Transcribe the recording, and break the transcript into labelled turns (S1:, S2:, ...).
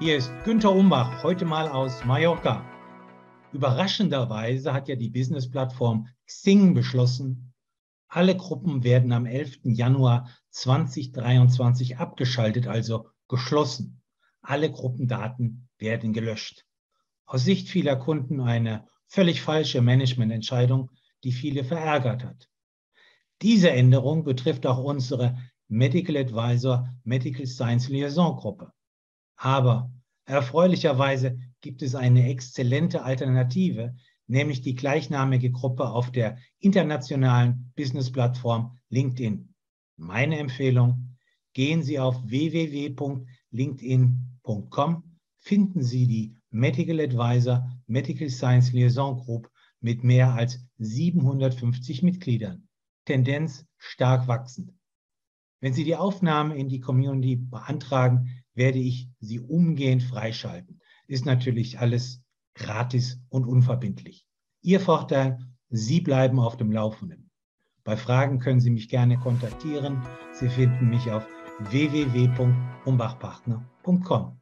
S1: Hier ist Günther Umbach, heute mal aus Mallorca. Überraschenderweise hat ja die Business-Plattform Xing beschlossen, alle Gruppen werden am 11. Januar 2023 abgeschaltet, also geschlossen. Alle Gruppendaten werden gelöscht. Aus Sicht vieler Kunden eine völlig falsche Managemententscheidung, die viele verärgert hat. Diese Änderung betrifft auch unsere Medical Advisor Medical Science Liaison Gruppe. Aber erfreulicherweise gibt es eine exzellente Alternative, nämlich die gleichnamige Gruppe auf der internationalen Business-Plattform LinkedIn. Meine Empfehlung, gehen Sie auf www.linkedin.com, finden Sie die Medical Advisor Medical Science Liaison Group mit mehr als 750 Mitgliedern. Tendenz stark wachsend. Wenn Sie die Aufnahme in die Community beantragen, werde ich sie umgehend freischalten. Ist natürlich alles gratis und unverbindlich. Ihr Vorteil, Sie bleiben auf dem Laufenden. Bei Fragen können Sie mich gerne kontaktieren. Sie finden mich auf www.umbachpartner.com.